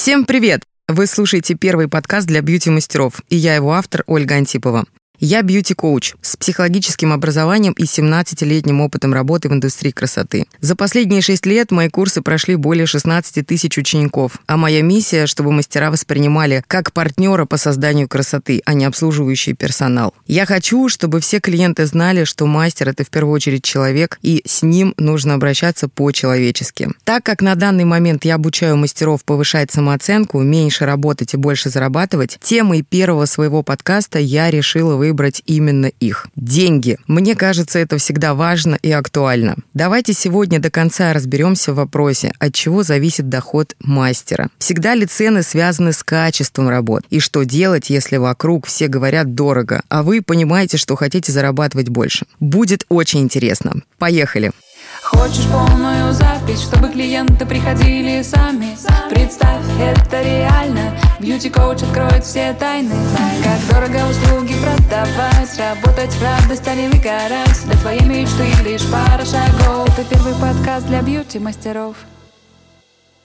Всем привет! Вы слушаете первый подкаст для бьюти-мастеров, и я его автор Ольга Антипова. Я бьюти-коуч с психологическим образованием и 17-летним опытом работы в индустрии красоты. За последние 6 лет мои курсы прошли более 16 тысяч учеников, а моя миссия, чтобы мастера воспринимали как партнера по созданию красоты, а не обслуживающий персонал. Я хочу, чтобы все клиенты знали, что мастер — это в первую очередь человек, и с ним нужно обращаться по-человечески. Так как на данный момент я обучаю мастеров повышать самооценку, меньше работать и больше зарабатывать, темой первого своего подкаста я решила вы выбрать именно их. Деньги. Мне кажется, это всегда важно и актуально. Давайте сегодня до конца разберемся в вопросе, от чего зависит доход мастера. Всегда ли цены связаны с качеством работ? И что делать, если вокруг все говорят дорого, а вы понимаете, что хотите зарабатывать больше? Будет очень интересно. Поехали! Хочешь полную запись, чтобы клиенты приходили сами Представь, это реально Бьюти-коуч откроет все тайны Как продавать Работать в радость, а не выгорать Для твоей мечты лишь пара шагов. Это первый подкаст для бьюти-мастеров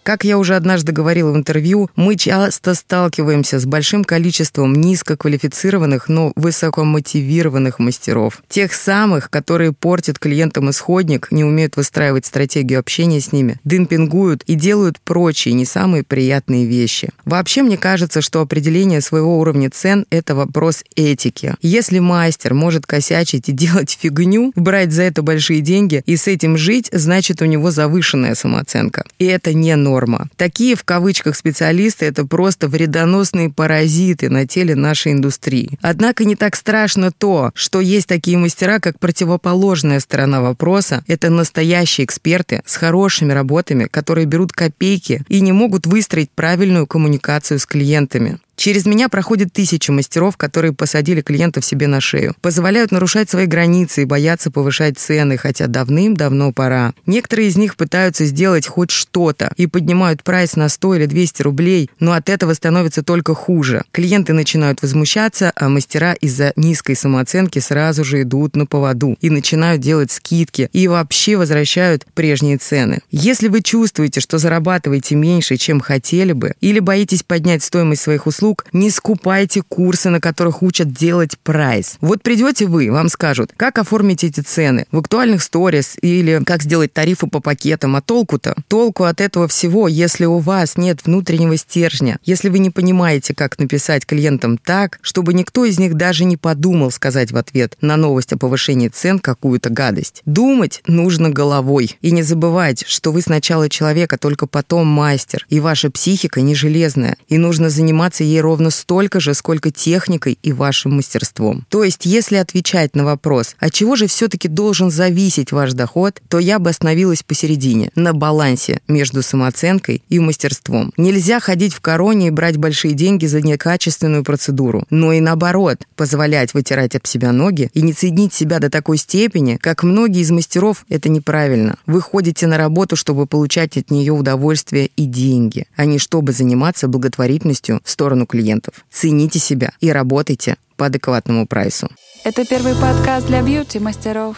как я уже однажды говорила в интервью, мы часто сталкиваемся с большим количеством низкоквалифицированных, но высокомотивированных мастеров. Тех самых, которые портят клиентам исходник, не умеют выстраивать стратегию общения с ними, демпингуют и делают прочие, не самые приятные вещи. Вообще, мне кажется, что определение своего уровня цен – это вопрос этики. Если мастер может косячить и делать фигню, брать за это большие деньги и с этим жить, значит, у него завышенная самооценка. И это не норма норма. Такие в кавычках специалисты – это просто вредоносные паразиты на теле нашей индустрии. Однако не так страшно то, что есть такие мастера, как противоположная сторона вопроса. Это настоящие эксперты с хорошими работами, которые берут копейки и не могут выстроить правильную коммуникацию с клиентами. Через меня проходят тысячи мастеров, которые посадили клиентов себе на шею. Позволяют нарушать свои границы и боятся повышать цены, хотя давным-давно пора. Некоторые из них пытаются сделать хоть что-то и поднимают прайс на 100 или 200 рублей, но от этого становится только хуже. Клиенты начинают возмущаться, а мастера из-за низкой самооценки сразу же идут на поводу и начинают делать скидки и вообще возвращают прежние цены. Если вы чувствуете, что зарабатываете меньше, чем хотели бы, или боитесь поднять стоимость своих услуг, услуг, не скупайте курсы, на которых учат делать прайс. Вот придете вы, вам скажут, как оформить эти цены в актуальных сторис или как сделать тарифы по пакетам, а толку-то? Толку от этого всего, если у вас нет внутреннего стержня, если вы не понимаете, как написать клиентам так, чтобы никто из них даже не подумал сказать в ответ на новость о повышении цен какую-то гадость. Думать нужно головой. И не забывать, что вы сначала человек, а только потом мастер. И ваша психика не железная. И нужно заниматься ей ровно столько же, сколько техникой и вашим мастерством. То есть, если отвечать на вопрос, от чего же все-таки должен зависеть ваш доход, то я бы остановилась посередине, на балансе между самооценкой и мастерством. Нельзя ходить в короне и брать большие деньги за некачественную процедуру, но и наоборот, позволять вытирать об себя ноги и не ценить себя до такой степени, как многие из мастеров, это неправильно. Вы ходите на работу, чтобы получать от нее удовольствие и деньги, а не чтобы заниматься благотворительностью в сторону сторону клиентов. Цените себя и работайте по адекватному прайсу. Это первый подкаст для бьюти-мастеров.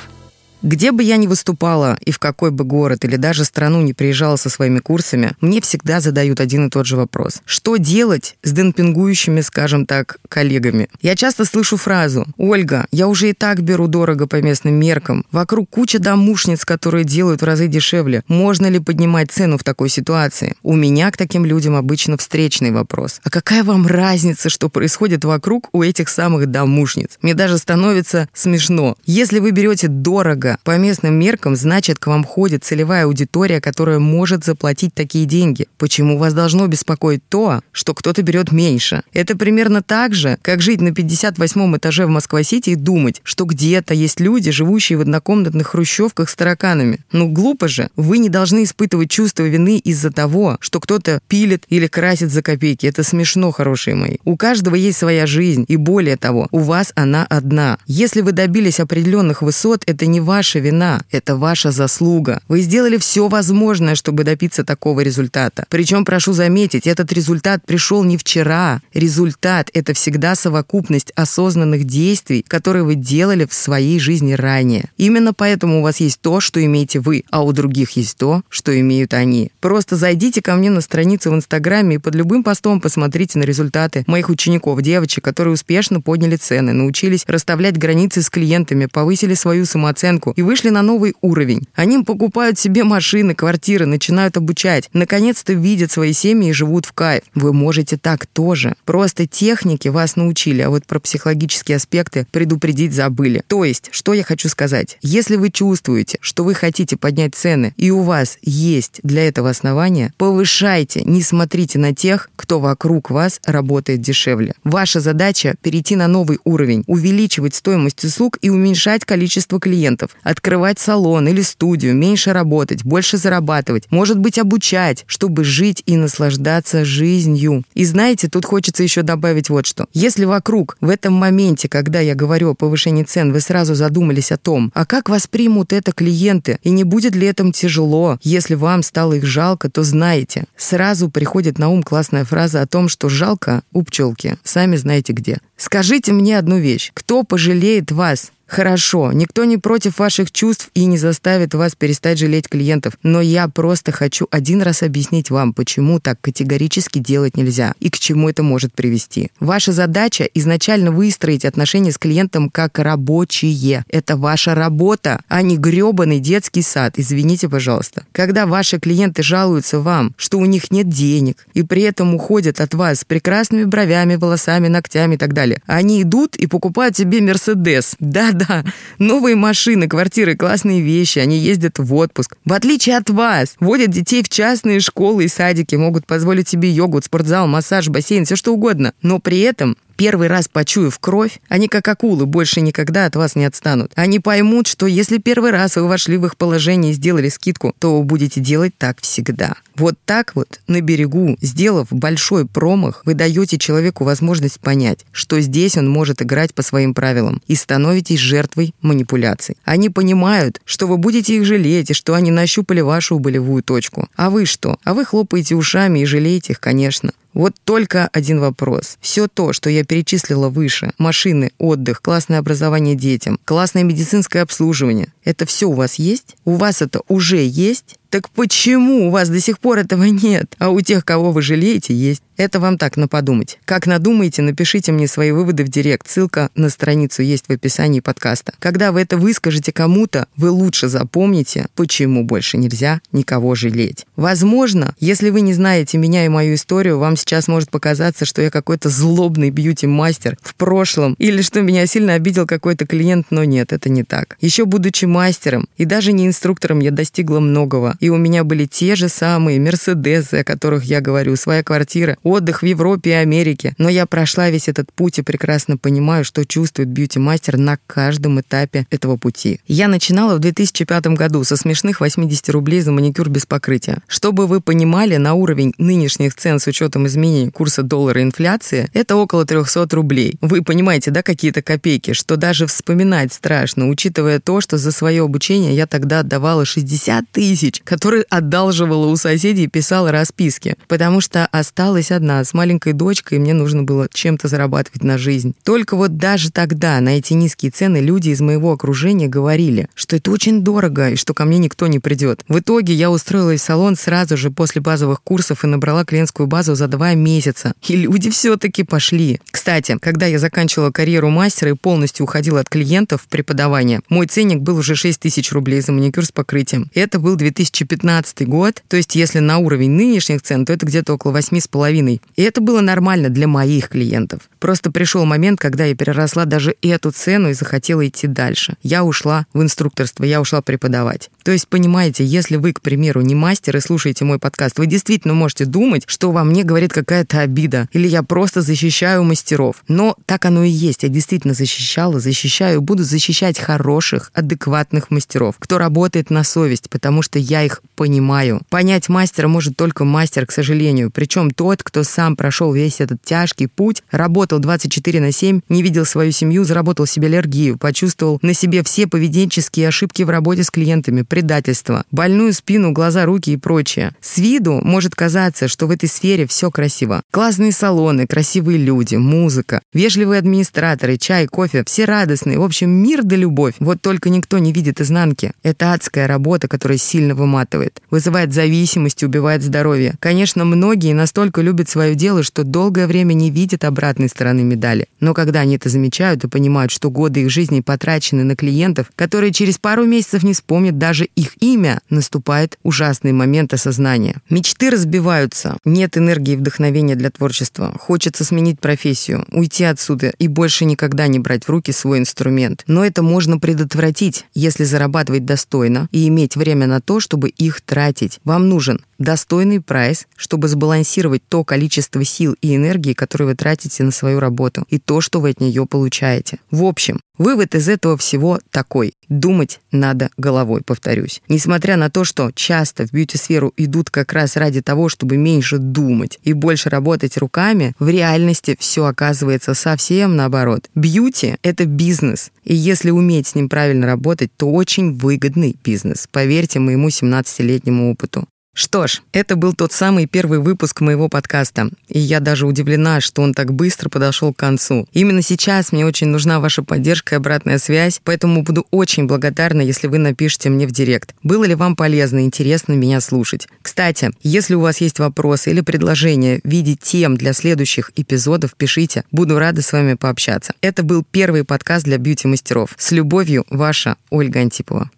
Где бы я ни выступала и в какой бы город или даже страну не приезжала со своими курсами, мне всегда задают один и тот же вопрос. Что делать с демпингующими, скажем так, коллегами? Я часто слышу фразу «Ольга, я уже и так беру дорого по местным меркам. Вокруг куча домушниц, которые делают в разы дешевле. Можно ли поднимать цену в такой ситуации?» У меня к таким людям обычно встречный вопрос. А какая вам разница, что происходит вокруг у этих самых домушниц? Мне даже становится смешно. Если вы берете дорого, по местным меркам, значит, к вам ходит целевая аудитория, которая может заплатить такие деньги. Почему вас должно беспокоить то, что кто-то берет меньше? Это примерно так же, как жить на 58 этаже в Москва-Сити и думать, что где-то есть люди, живущие в однокомнатных хрущевках с тараканами. Ну, глупо же. Вы не должны испытывать чувство вины из-за того, что кто-то пилит или красит за копейки. Это смешно, хорошие мои. У каждого есть своя жизнь, и более того, у вас она одна. Если вы добились определенных высот, это не важно, ваша вина, это ваша заслуга. Вы сделали все возможное, чтобы добиться такого результата. Причем, прошу заметить, этот результат пришел не вчера. Результат – это всегда совокупность осознанных действий, которые вы делали в своей жизни ранее. Именно поэтому у вас есть то, что имеете вы, а у других есть то, что имеют они. Просто зайдите ко мне на страницу в Инстаграме и под любым постом посмотрите на результаты моих учеников, девочек, которые успешно подняли цены, научились расставлять границы с клиентами, повысили свою самооценку и вышли на новый уровень. Они покупают себе машины, квартиры, начинают обучать, наконец-то видят свои семьи и живут в кайф. Вы можете так тоже. Просто техники вас научили, а вот про психологические аспекты предупредить забыли. То есть, что я хочу сказать? Если вы чувствуете, что вы хотите поднять цены, и у вас есть для этого основания, повышайте, не смотрите на тех, кто вокруг вас работает дешевле. Ваша задача – перейти на новый уровень, увеличивать стоимость услуг и уменьшать количество клиентов, открывать салон или студию, меньше работать, больше зарабатывать, может быть, обучать, чтобы жить и наслаждаться жизнью. И знаете, тут хочется еще добавить вот что. Если вокруг в этом моменте, когда я говорю о повышении цен, вы сразу задумались о том, а как воспримут это клиенты, и не будет ли этому тяжело, если вам стало их жалко, то знаете, сразу приходит на ум классная фраза о том, что жалко у пчелки, сами знаете где. Скажите мне одну вещь. Кто пожалеет вас Хорошо, никто не против ваших чувств и не заставит вас перестать жалеть клиентов, но я просто хочу один раз объяснить вам, почему так категорически делать нельзя и к чему это может привести. Ваша задача изначально выстроить отношения с клиентом как рабочие. Это ваша работа, а не грёбаный детский сад, извините, пожалуйста. Когда ваши клиенты жалуются вам, что у них нет денег, и при этом уходят от вас с прекрасными бровями, волосами, ногтями и так далее, они идут и покупают себе Мерседес. Да, да, новые машины, квартиры, классные вещи, они ездят в отпуск. В отличие от вас, водят детей в частные школы и садики, могут позволить себе йогу, спортзал, массаж, бассейн, все что угодно. Но при этом Первый раз почуяв кровь, они как акулы больше никогда от вас не отстанут. Они поймут, что если первый раз вы вошли в их положение и сделали скидку, то вы будете делать так всегда. Вот так вот, на берегу, сделав большой промах, вы даете человеку возможность понять, что здесь он может играть по своим правилам и становитесь жертвой манипуляций. Они понимают, что вы будете их жалеть и что они нащупали вашу болевую точку. А вы что? А вы хлопаете ушами и жалеете их, конечно. Вот только один вопрос. Все то, что я перечислила выше, машины, отдых, классное образование детям, классное медицинское обслуживание, это все у вас есть? У вас это уже есть? Так почему у вас до сих пор этого нет, а у тех, кого вы жалеете, есть? Это вам так на подумать. Как надумаете, напишите мне свои выводы в директ. Ссылка на страницу есть в описании подкаста. Когда вы это выскажете кому-то, вы лучше запомните, почему больше нельзя никого жалеть. Возможно, если вы не знаете меня и мою историю, вам сейчас может показаться, что я какой-то злобный бьюти-мастер в прошлом, или что меня сильно обидел какой-то клиент, но нет, это не так. Еще будучи мастером и даже не инструктором, я достигла многого. И у меня были те же самые Мерседесы, о которых я говорю, своя квартира, отдых в Европе и Америке. Но я прошла весь этот путь и прекрасно понимаю, что чувствует бьюти-мастер на каждом этапе этого пути. Я начинала в 2005 году со смешных 80 рублей за маникюр без покрытия. Чтобы вы понимали, на уровень нынешних цен с учетом изменений курса доллара и инфляции, это около 300 рублей. Вы понимаете, да, какие-то копейки, что даже вспоминать страшно, учитывая то, что за свое обучение я тогда отдавала 60 тысяч, который одалживала у соседей и писала расписки, потому что осталась одна с маленькой дочкой, и мне нужно было чем-то зарабатывать на жизнь. Только вот даже тогда на эти низкие цены люди из моего окружения говорили, что это очень дорого и что ко мне никто не придет. В итоге я устроилась в салон сразу же после базовых курсов и набрала клиентскую базу за два месяца. И люди все-таки пошли. Кстати, когда я заканчивала карьеру мастера и полностью уходила от клиентов в преподавание, мой ценник был уже 6 тысяч рублей за маникюр с покрытием. Это был 2000 2015 год, то есть если на уровень нынешних цен, то это где-то около 8,5. И это было нормально для моих клиентов. Просто пришел момент, когда я переросла даже эту цену и захотела идти дальше. Я ушла в инструкторство, я ушла преподавать. То есть, понимаете, если вы, к примеру, не мастер и слушаете мой подкаст, вы действительно можете думать, что во мне говорит какая-то обида, или я просто защищаю мастеров. Но так оно и есть. Я действительно защищала, защищаю, буду защищать хороших, адекватных обратных мастеров, кто работает на совесть, потому что я их понимаю. Понять мастера может только мастер, к сожалению, причем тот, кто сам прошел весь этот тяжкий путь, работал 24 на 7, не видел свою семью, заработал себе аллергию, почувствовал на себе все поведенческие ошибки в работе с клиентами, предательство, больную спину, глаза, руки и прочее. С виду может казаться, что в этой сфере все красиво. Классные салоны, красивые люди, музыка, вежливые администраторы, чай, кофе, все радостные. В общем, мир да любовь. Вот только никто видит изнанки. Это адская работа, которая сильно выматывает. Вызывает зависимость, убивает здоровье. Конечно, многие настолько любят свое дело, что долгое время не видят обратной стороны медали. Но когда они это замечают и понимают, что годы их жизни потрачены на клиентов, которые через пару месяцев не вспомнят даже их имя, наступает ужасный момент осознания. Мечты разбиваются, нет энергии и вдохновения для творчества. Хочется сменить профессию, уйти отсюда и больше никогда не брать в руки свой инструмент. Но это можно предотвратить, если зарабатывать достойно и иметь время на то, чтобы их тратить. Вам нужен достойный прайс, чтобы сбалансировать то количество сил и энергии, которые вы тратите на свою работу, и то, что вы от нее получаете. В общем, вывод из этого всего такой. Думать надо головой, повторюсь. Несмотря на то, что часто в бьюти-сферу идут как раз ради того, чтобы меньше думать и больше работать руками, в реальности все оказывается совсем наоборот. Бьюти — это бизнес, и если уметь с ним правильно работать, то очень выгодный бизнес, поверьте моему 17-летнему опыту. Что ж, это был тот самый первый выпуск моего подкаста, и я даже удивлена, что он так быстро подошел к концу. Именно сейчас мне очень нужна ваша поддержка и обратная связь, поэтому буду очень благодарна, если вы напишите мне в директ. Было ли вам полезно и интересно меня слушать? Кстати, если у вас есть вопросы или предложения в виде тем для следующих эпизодов, пишите. Буду рада с вами пообщаться. Это был первый подкаст для бьюти-мастеров. С любовью, ваша Ольга Антипова.